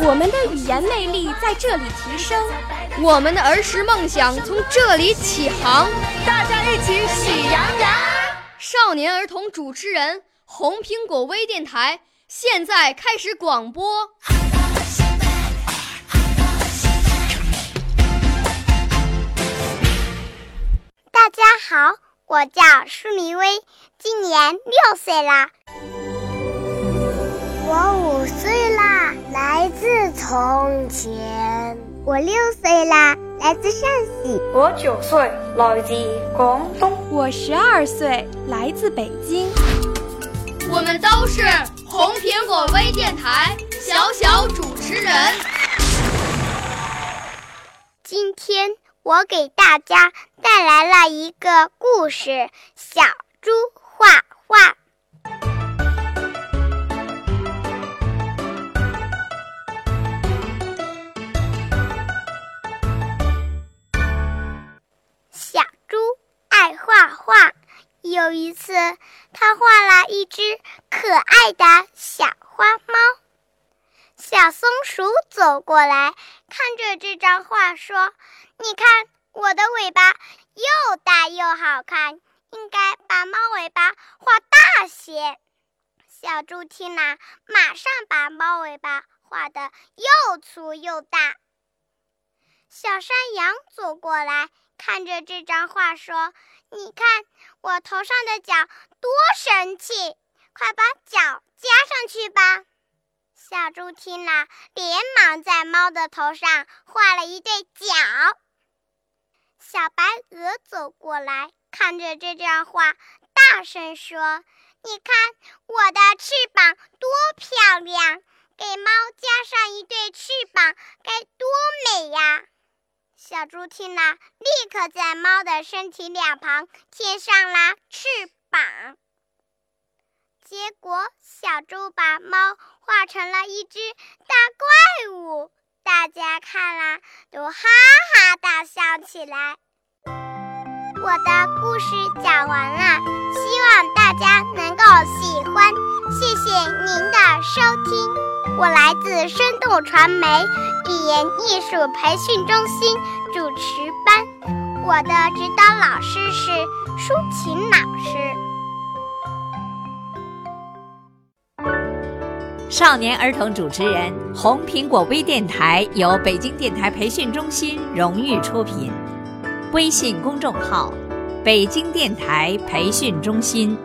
我们的语言魅力在这里提升，我们的儿时梦想从这里起航。大家一起喜羊羊。少年儿童主持人，红苹果微电台现在开始广播。大家好，我叫舒明威，今年六岁啦。从前。我六岁啦，来自陕西。我九岁，来自广东。我十二岁，来自北京。我们都是红苹果微电台小小主持人。今天我给大家带来了一个故事《小猪有一次，他画了一只可爱的小花猫。小松鼠走过来，看着这张画，说：“你看，我的尾巴又大又好看，应该把猫尾巴画大些。”小猪听了，马上把猫尾巴画得又粗又大。小山羊走过来，看着这张画，说：“你看我头上的角多神气，快把角加上去吧。”小猪听了，连忙在猫的头上画了一对角。小白鹅走过来，看着这张画，大声说：“你看我的翅膀多漂亮，给猫加上一对翅膀，该多美呀！”小猪听了，立刻在猫的身体两旁贴上了翅膀。结果，小猪把猫画成了一只大怪物，大家看了都哈哈大笑起来。我的故事讲完了，希望大家能够喜欢，谢谢您的收听。我来自生动传媒语言艺术培训中心主持班，我的指导老师是舒琴老师。少年儿童主持人，红苹果微电台由北京电台培训中心荣誉出品，微信公众号：北京电台培训中心。